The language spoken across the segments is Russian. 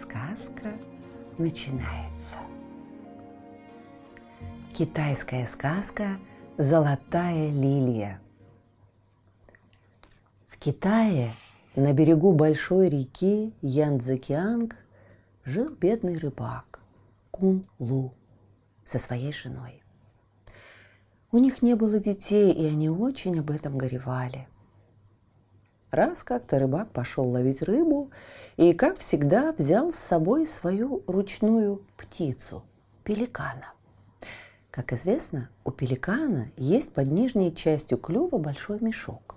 Сказка начинается. Китайская сказка «Золотая лилия». В Китае на берегу большой реки Янцзекианг жил бедный рыбак Кун Лу со своей женой. У них не было детей, и они очень об этом горевали. Раз как-то рыбак пошел ловить рыбу и, как всегда, взял с собой свою ручную птицу – пеликана. Как известно, у пеликана есть под нижней частью клюва большой мешок.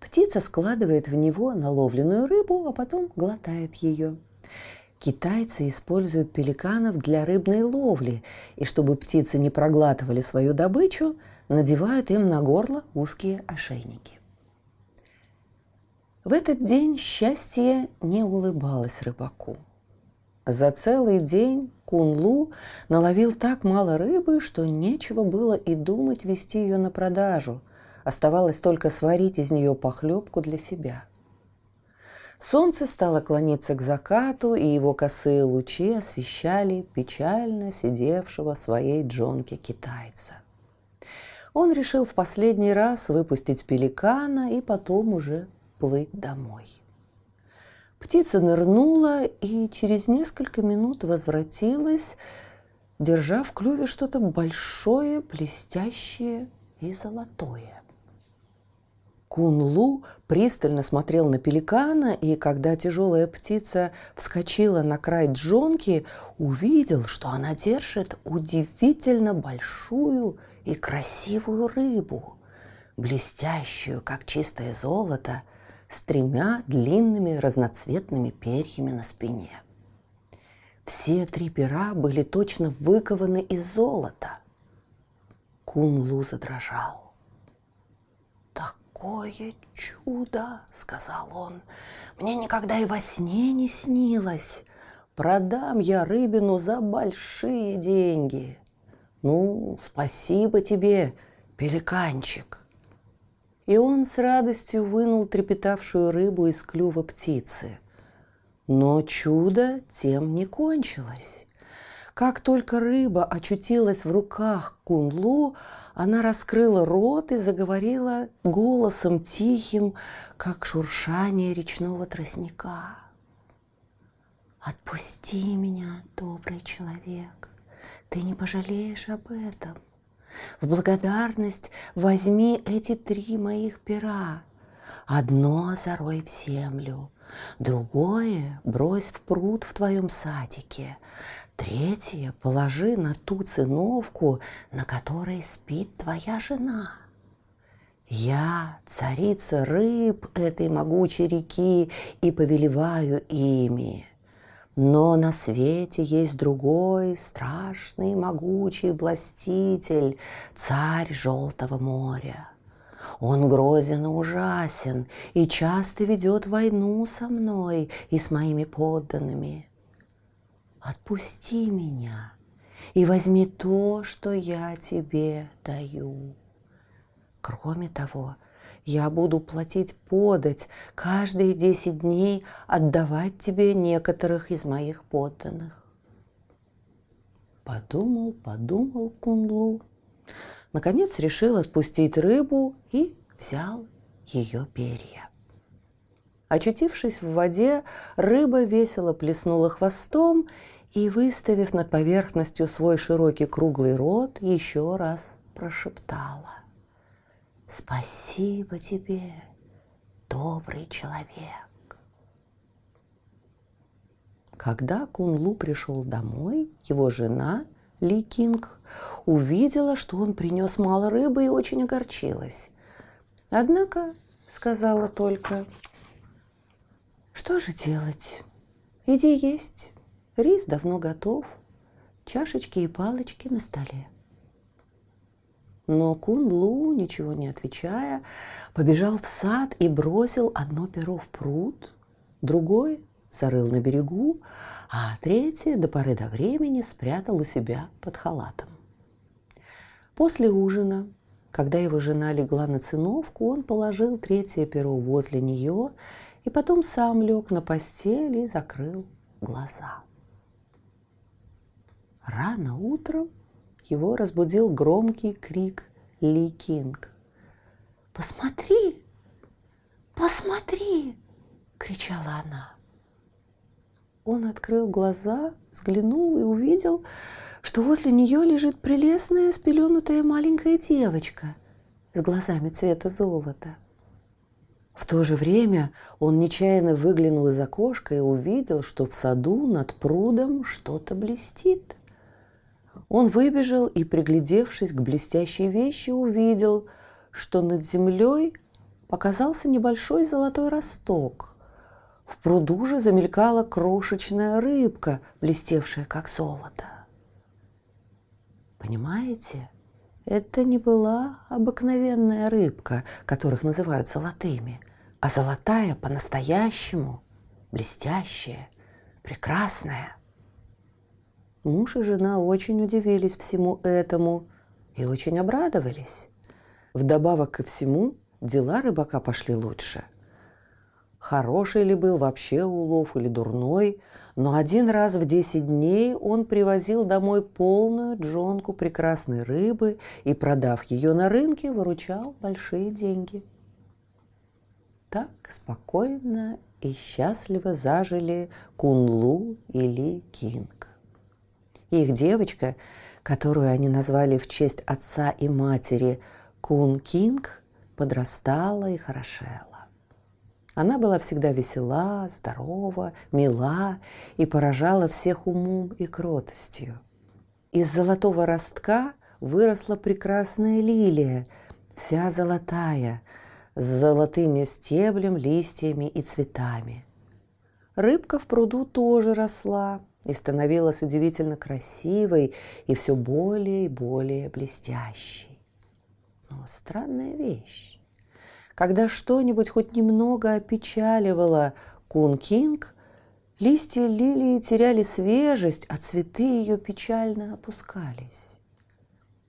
Птица складывает в него наловленную рыбу, а потом глотает ее. Китайцы используют пеликанов для рыбной ловли, и чтобы птицы не проглатывали свою добычу, надевают им на горло узкие ошейники. В этот день счастье не улыбалось рыбаку. За целый день Кунлу наловил так мало рыбы, что нечего было и думать вести ее на продажу. Оставалось только сварить из нее похлебку для себя. Солнце стало клониться к закату, и его косые лучи освещали печально сидевшего в своей джонке китайца. Он решил в последний раз выпустить пеликана и потом уже плыть домой. Птица нырнула и через несколько минут возвратилась, держа в клюве что-то большое, блестящее и золотое. Кунлу пристально смотрел на пеликана, и когда тяжелая птица вскочила на край джонки, увидел, что она держит удивительно большую и красивую рыбу, блестящую, как чистое золото – с тремя длинными разноцветными перьями на спине. Все три пера были точно выкованы из золота. Кунлу задрожал. «Такое чудо!» — сказал он. «Мне никогда и во сне не снилось. Продам я рыбину за большие деньги. Ну, спасибо тебе, пеликанчик!» И он с радостью вынул трепетавшую рыбу из клюва птицы. Но чудо тем не кончилось. Как только рыба очутилась в руках Кунлу, она раскрыла рот и заговорила голосом тихим, как шуршание речного тростника. «Отпусти меня, добрый человек, ты не пожалеешь об этом. В благодарность возьми эти три моих пера. Одно зарой в землю, другое брось в пруд в твоем садике, третье положи на ту циновку, на которой спит твоя жена. Я царица рыб этой могучей реки и повелеваю ими. Но на свете есть другой страшный могучий властитель, царь Желтого моря. Он грозен и ужасен и часто ведет войну со мной и с моими подданными. Отпусти меня и возьми то, что я тебе даю. Кроме того, я буду платить подать, каждые десять дней отдавать тебе некоторых из моих подданных. Подумал, подумал Кунлу. Наконец решил отпустить рыбу и взял ее перья. Очутившись в воде, рыба весело плеснула хвостом и, выставив над поверхностью свой широкий круглый рот, еще раз прошептала. Спасибо тебе, добрый человек. Когда Кунлу пришел домой, его жена Ли Кинг увидела, что он принес мало рыбы и очень огорчилась. Однако сказала только, что же делать? Иди есть. Рис давно готов, чашечки и палочки на столе. Но Кун Лу, ничего не отвечая, побежал в сад и бросил одно перо в пруд, другой зарыл на берегу, а третье до поры до времени спрятал у себя под халатом. После ужина, когда его жена легла на циновку, он положил третье перо возле нее и потом сам лег на постель и закрыл глаза. Рано утром его разбудил громкий крик Ли Кинг. «Посмотри! Посмотри!» – кричала она. Он открыл глаза, взглянул и увидел, что возле нее лежит прелестная спеленутая маленькая девочка с глазами цвета золота. В то же время он нечаянно выглянул из окошка и увидел, что в саду над прудом что-то блестит – он выбежал и, приглядевшись к блестящей вещи, увидел, что над землей показался небольшой золотой росток. В пруду же замелькала крошечная рыбка, блестевшая как золото. Понимаете, это не была обыкновенная рыбка, которых называют золотыми, а золотая по-настоящему, блестящая, прекрасная – Муж и жена очень удивились всему этому и очень обрадовались. Вдобавок ко всему, дела рыбака пошли лучше. Хороший ли был вообще улов или дурной, но один раз в десять дней он привозил домой полную джонку прекрасной рыбы и, продав ее на рынке, выручал большие деньги. Так спокойно и счастливо зажили Кунлу или Кинг. Их девочка, которую они назвали в честь отца и матери Кун Кинг, подрастала и хорошела. Она была всегда весела, здорова, мила и поражала всех умом и кротостью. Из золотого ростка выросла прекрасная лилия, вся золотая, с золотыми стеблем, листьями и цветами. Рыбка в пруду тоже росла, и становилась удивительно красивой и все более и более блестящей. Но странная вещь. Когда что-нибудь хоть немного опечаливало Кун Кинг, листья лилии теряли свежесть, а цветы ее печально опускались.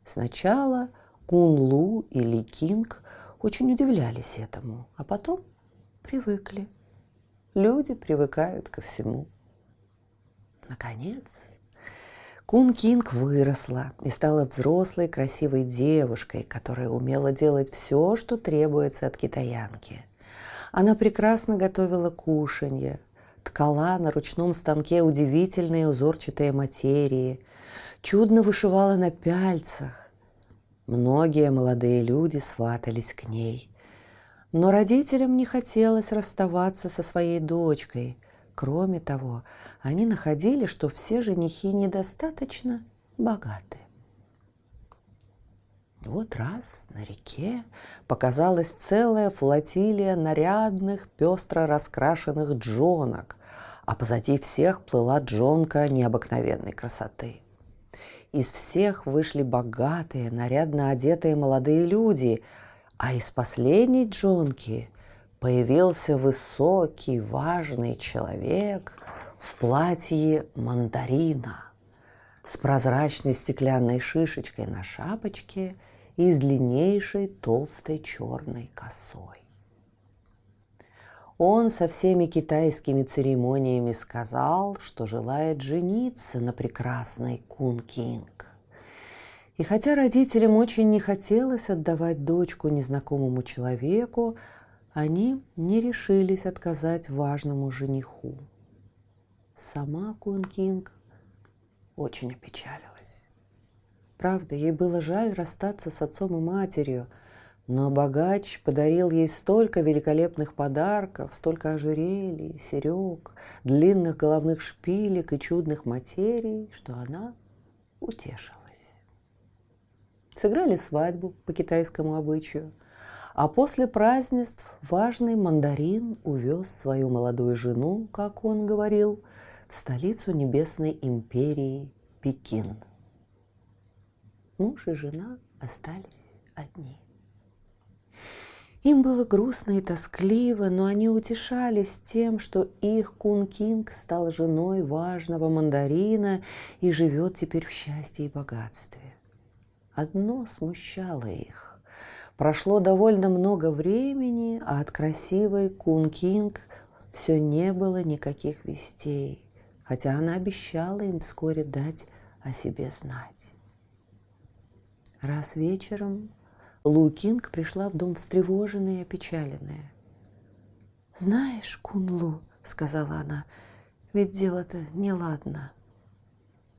Сначала Кун Лу и Ли Кинг очень удивлялись этому, а потом привыкли. Люди привыкают ко всему – Наконец, Кун Кинг выросла и стала взрослой красивой девушкой, которая умела делать все, что требуется от китаянки. Она прекрасно готовила кушанье, ткала на ручном станке удивительные узорчатые материи, чудно вышивала на пяльцах. Многие молодые люди сватались к ней. Но родителям не хотелось расставаться со своей дочкой, Кроме того, они находили, что все женихи недостаточно богаты. Вот раз на реке показалась целая флотилия нарядных, пестро раскрашенных джонок, а позади всех плыла джонка необыкновенной красоты. Из всех вышли богатые, нарядно одетые молодые люди, а из последней джонки появился высокий, важный человек в платье мандарина с прозрачной стеклянной шишечкой на шапочке и с длиннейшей толстой черной косой. Он со всеми китайскими церемониями сказал, что желает жениться на прекрасной Кун Кинг. И хотя родителям очень не хотелось отдавать дочку незнакомому человеку, они не решились отказать важному жениху. Сама Кун Кинг очень опечалилась. Правда, ей было жаль расстаться с отцом и матерью, но богач подарил ей столько великолепных подарков, столько ожерелий, серег, длинных головных шпилек и чудных материй, что она утешилась. Сыграли свадьбу по китайскому обычаю – а после празднеств важный мандарин увез свою молодую жену, как он говорил, в столицу небесной империи Пекин. Муж и жена остались одни. Им было грустно и тоскливо, но они утешались тем, что их Кун Кинг стал женой важного мандарина и живет теперь в счастье и богатстве. Одно смущало их. Прошло довольно много времени, а от красивой Кун Кинг все не было никаких вестей, хотя она обещала им вскоре дать о себе знать. Раз вечером Лу Кинг пришла в дом встревоженная и опечаленная. «Знаешь, Кунлу, — сказала она, — ведь дело-то неладно».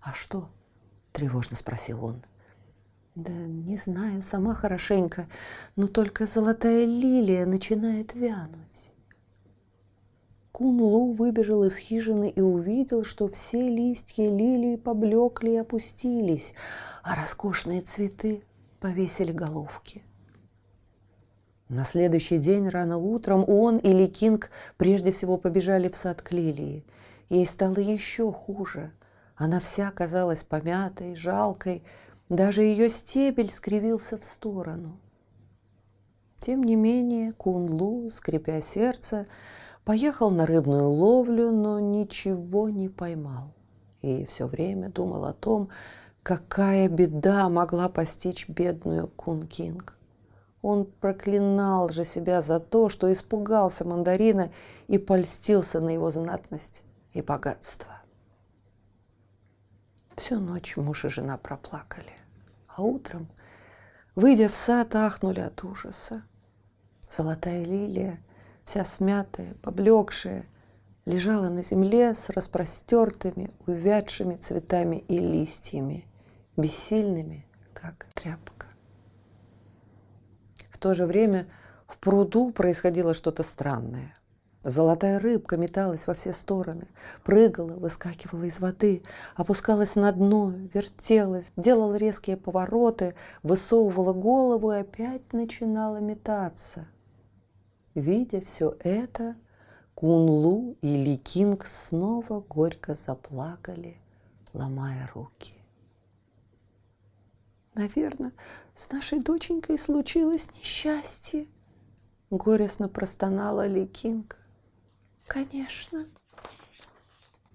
«А что?» — тревожно спросил он. «Да не знаю, сама хорошенько, но только золотая лилия начинает вянуть». Кун-Лу выбежал из хижины и увидел, что все листья лилии поблекли и опустились, а роскошные цветы повесили головки. На следующий день рано утром он и Ли Кинг прежде всего побежали в сад к лилии. Ей стало еще хуже. Она вся казалась помятой, жалкой, даже ее стебель скривился в сторону. Тем не менее, Кун-Лу, скрепя сердце, поехал на рыбную ловлю, но ничего не поймал. И все время думал о том, Какая беда могла постичь бедную Кун-Кинг? Он проклинал же себя за то, что испугался мандарина и польстился на его знатность и богатство. Всю ночь муж и жена проплакали, а утром, выйдя в сад, ахнули от ужаса. Золотая лилия, вся смятая, поблекшая, лежала на земле с распростертыми, увядшими цветами и листьями – бессильными, как тряпка. В то же время в пруду происходило что-то странное. Золотая рыбка металась во все стороны, прыгала, выскакивала из воды, опускалась на дно, вертелась, делала резкие повороты, высовывала голову и опять начинала метаться. Видя все это, Кунлу и Ли Кинг снова горько заплакали, ломая руки. Наверное, с нашей доченькой случилось несчастье. Горестно простонала Ли Кинг. Конечно.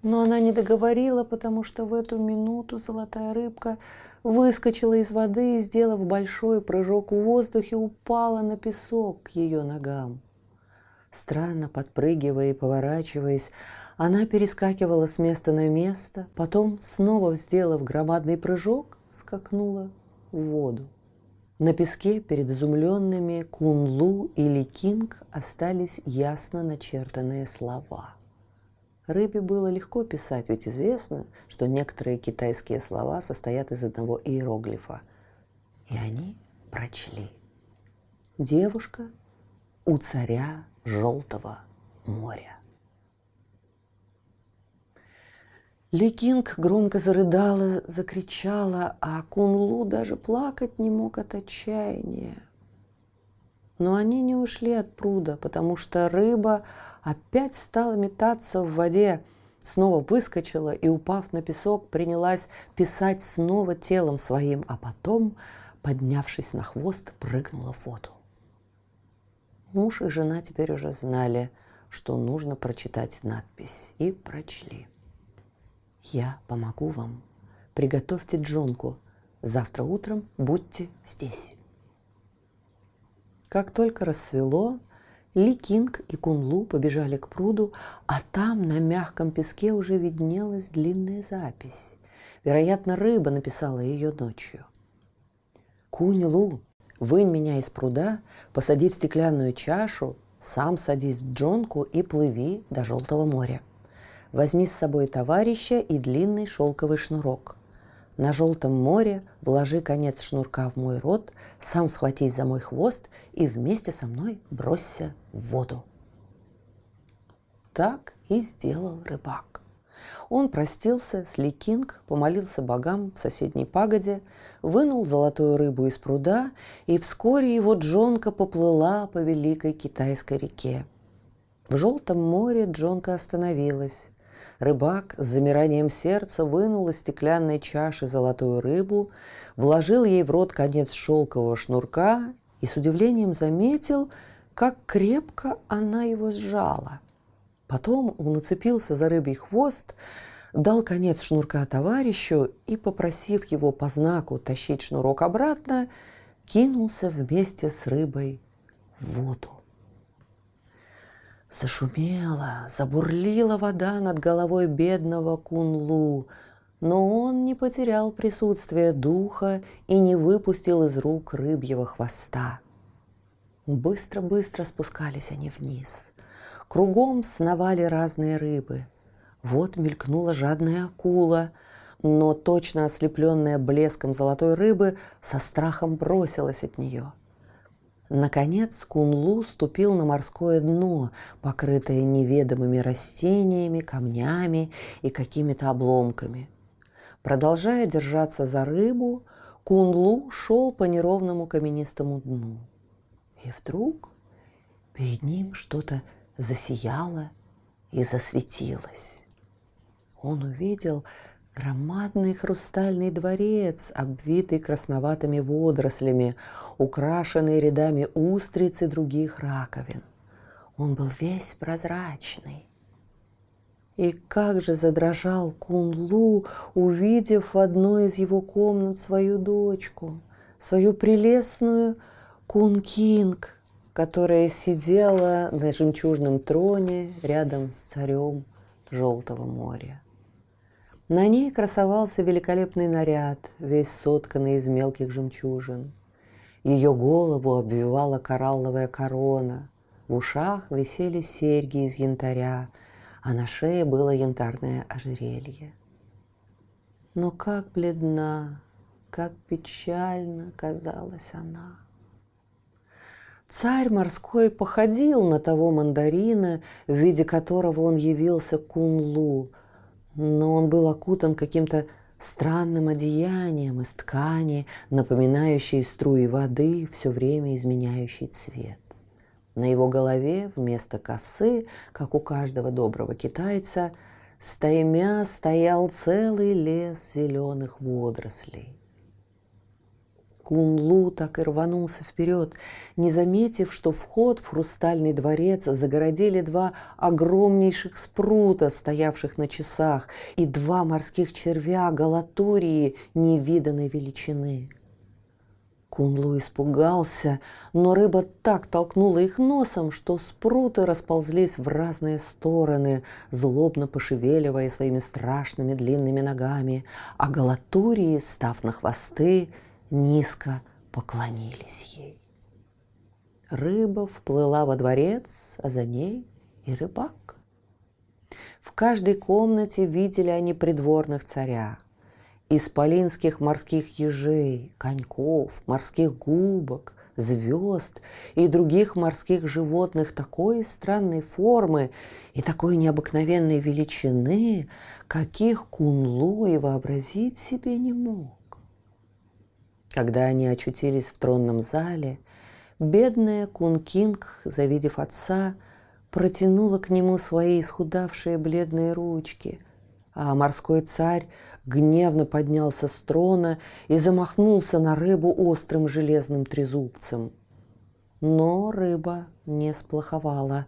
Но она не договорила, потому что в эту минуту золотая рыбка выскочила из воды и, сделав большой прыжок в воздухе, упала на песок к ее ногам. Странно подпрыгивая и поворачиваясь, она перескакивала с места на место, потом, снова сделав громадный прыжок, скакнула в воду. На песке перед изумленными Кунлу или Кинг остались ясно начертанные слова. Рыбе было легко писать, ведь известно, что некоторые китайские слова состоят из одного иероглифа. И они прочли. Девушка у царя Желтого моря. Ли Кинг громко зарыдала, закричала, а Кунлу даже плакать не мог от отчаяния. Но они не ушли от пруда, потому что рыба опять стала метаться в воде, снова выскочила и, упав на песок, принялась писать снова телом своим, а потом, поднявшись на хвост, прыгнула в воду. Муж и жена теперь уже знали, что нужно прочитать надпись, и прочли. Я помогу вам. Приготовьте джонку. Завтра утром будьте здесь. Как только рассвело, Ли Кинг и Кунлу побежали к пруду, а там на мягком песке уже виднелась длинная запись. Вероятно, рыба написала ее ночью. Кунь-Лу, вынь меня из пруда, посади в стеклянную чашу, сам садись в джонку и плыви до Желтого моря. Возьми с собой товарища и длинный шелковый шнурок. На желтом море вложи конец шнурка в мой рот, сам схватись за мой хвост и вместе со мной бросься в воду. Так и сделал рыбак. Он простился с Ликинг, помолился богам в соседней пагоде, вынул золотую рыбу из пруда, и вскоре его джонка поплыла по великой китайской реке. В Желтом море джонка остановилась. Рыбак с замиранием сердца вынул из стеклянной чаши золотую рыбу, вложил ей в рот конец шелкового шнурка и с удивлением заметил, как крепко она его сжала. Потом он нацепился за рыбий хвост, дал конец шнурка товарищу и, попросив его по знаку тащить шнурок обратно, кинулся вместе с рыбой в воду. Зашумела, забурлила вода над головой бедного Кунлу, но он не потерял присутствие духа и не выпустил из рук рыбьего хвоста. Быстро-быстро спускались они вниз. Кругом сновали разные рыбы. Вот мелькнула жадная акула, но точно ослепленная блеском золотой рыбы со страхом бросилась от нее – Наконец Кунлу ступил на морское дно, покрытое неведомыми растениями, камнями и какими-то обломками. Продолжая держаться за рыбу, Кунлу шел по неровному каменистому дну. И вдруг перед ним что-то засияло и засветилось. Он увидел Громадный хрустальный дворец, обвитый красноватыми водорослями, украшенный рядами устриц и других раковин. Он был весь прозрачный. И как же задрожал Кунлу, увидев в одной из его комнат свою дочку, свою прелестную Кун-Кинг, которая сидела на жемчужном троне рядом с царем Желтого моря. На ней красовался великолепный наряд, весь сотканный из мелких жемчужин. Ее голову обвивала коралловая корона, в ушах висели серьги из янтаря, а на шее было янтарное ожерелье. Но как бледна, как печально казалась она. Царь морской походил на того мандарина, в виде которого он явился Кунлу, но он был окутан каким-то странным одеянием из ткани, напоминающей струи воды, все время изменяющий цвет. На его голове вместо косы, как у каждого доброго китайца, стаймя стоял целый лес зеленых водорослей. Кунлу так и рванулся вперед, не заметив, что вход в хрустальный дворец загородили два огромнейших спрута, стоявших на часах, и два морских червя галатурии невиданной величины. Кунлу испугался, но рыба так толкнула их носом, что спруты расползлись в разные стороны, злобно пошевеливая своими страшными длинными ногами, а галатурии, став на хвосты, низко поклонились ей. Рыба вплыла во дворец, а за ней и рыбак. В каждой комнате видели они придворных царя, исполинских морских ежей, коньков, морских губок, звезд и других морских животных такой странной формы и такой необыкновенной величины, каких Кунлу и вообразить себе не мог. Когда они очутились в тронном зале, бедная Кун-Кинг, завидев отца, протянула к нему свои исхудавшие бледные ручки, а морской царь гневно поднялся с трона и замахнулся на рыбу острым железным трезубцем. Но рыба не сплоховала.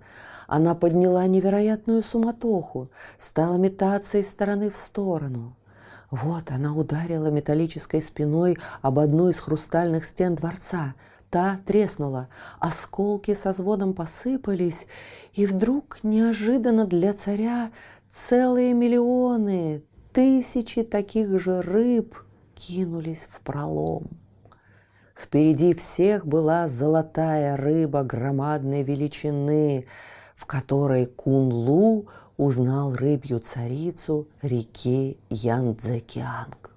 Она подняла невероятную суматоху, стала метаться из стороны в сторону – вот она ударила металлической спиной об одну из хрустальных стен дворца. Та треснула, осколки со звоном посыпались, и вдруг неожиданно для царя целые миллионы, тысячи таких же рыб кинулись в пролом. Впереди всех была золотая рыба громадной величины, в которой Кунлу узнал рыбью царицу реки Янцзекианг.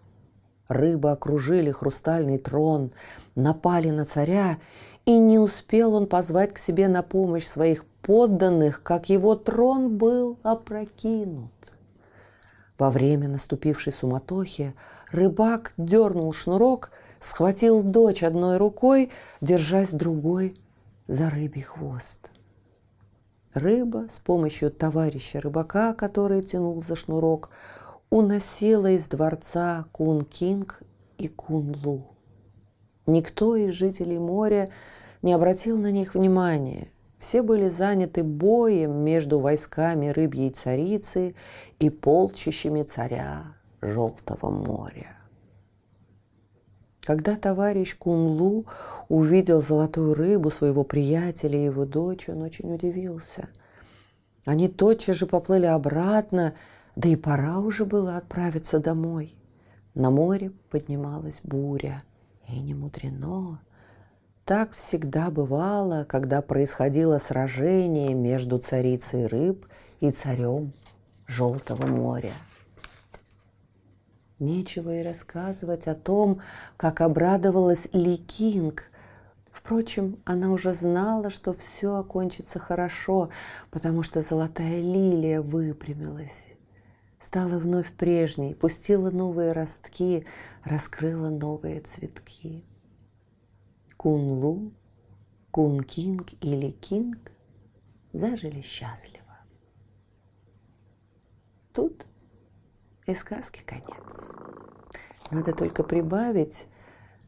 Рыбы окружили хрустальный трон, напали на царя, и не успел он позвать к себе на помощь своих подданных, как его трон был опрокинут. Во время наступившей суматохи рыбак дернул шнурок, схватил дочь одной рукой, держась другой за рыбий хвост – Рыба с помощью товарища рыбака, который тянул за шнурок, уносила из дворца Кун-Кинг и Кун-Лу. Никто из жителей моря не обратил на них внимания. Все были заняты боем между войсками рыбьей царицы и полчищами царя Желтого моря. Когда товарищ Кунлу увидел золотую рыбу своего приятеля и его дочь, он очень удивился. Они тотчас же поплыли обратно, да и пора уже было отправиться домой. На море поднималась буря, и не мудрено. Так всегда бывало, когда происходило сражение между царицей рыб и царем Желтого моря. Нечего и рассказывать о том, как обрадовалась Ли Кинг. Впрочем, она уже знала, что все окончится хорошо, потому что золотая лилия выпрямилась, стала вновь прежней, пустила новые ростки, раскрыла новые цветки. Кун-Лу, Кун-Кинг или Кинг зажили счастливо. Тут и сказки конец. Надо только прибавить,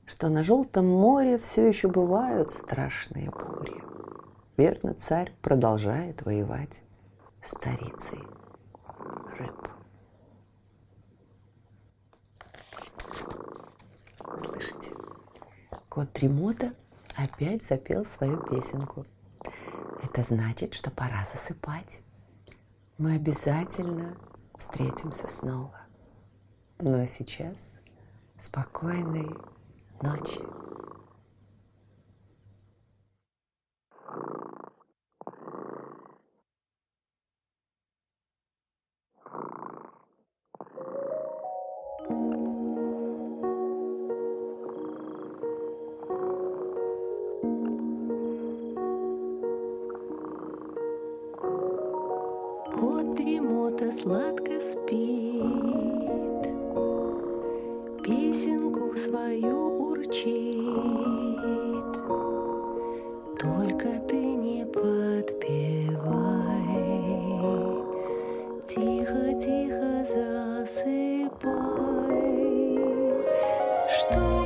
что на Желтом море все еще бывают страшные бури. Верно, царь продолжает воевать с царицей рыб. Слышите, кот Тремота опять запел свою песенку. Это значит, что пора засыпать. Мы обязательно встретимся снова. Ну а сейчас спокойной ночи. Кот дремота сладко спит, Песенку свою урчит. Только ты не подпевай, Тихо-тихо засыпай, Чтобы